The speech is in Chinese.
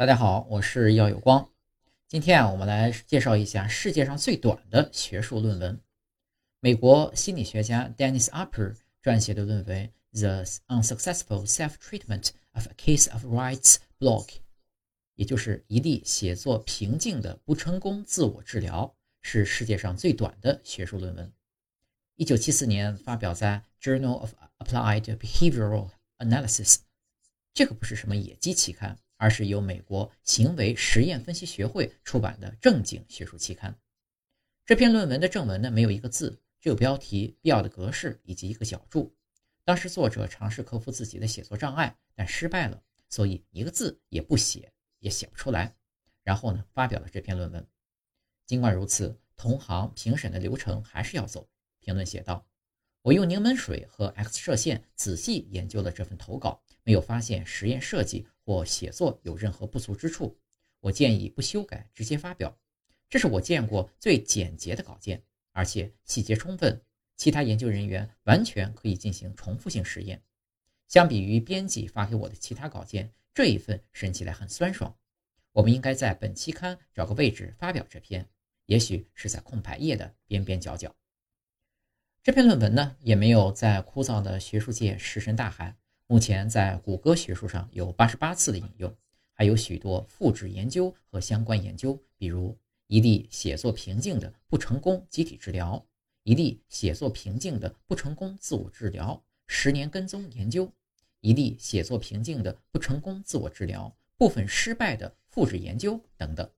大家好，我是耀有光。今天啊，我们来介绍一下世界上最短的学术论文。美国心理学家 Dennis Upper 撰写的论文《The Unsuccessful Self-Treatment of a Case of Rights Block》，也就是一例写作瓶颈的不成功自我治疗，是世界上最短的学术论文。一九七四年发表在《Journal of Applied Behavioral Analysis》，这可不是什么野鸡期刊。而是由美国行为实验分析学会出版的正经学术期刊。这篇论文的正文呢，没有一个字，只有标题、必要的格式以及一个小注。当时作者尝试克服自己的写作障碍，但失败了，所以一个字也不写，也写不出来。然后呢，发表了这篇论文。尽管如此，同行评审的流程还是要走。评论写道：“我用柠檬水和 X 射线仔细研究了这份投稿。”没有发现实验设计或写作有任何不足之处，我建议不修改，直接发表。这是我见过最简洁的稿件，而且细节充分。其他研究人员完全可以进行重复性实验。相比于编辑发给我的其他稿件，这一份审起来很酸爽。我们应该在本期刊找个位置发表这篇，也许是在空白页的边边角角。这篇论文呢，也没有在枯燥的学术界石沉大海。目前在谷歌学术上有八十八次的引用，还有许多复制研究和相关研究，比如一例写作瓶颈的不成功集体治疗，一例写作瓶颈的不成功自我治疗十年跟踪研究，一例写作瓶颈的不成功自我治疗部分失败的复制研究等等。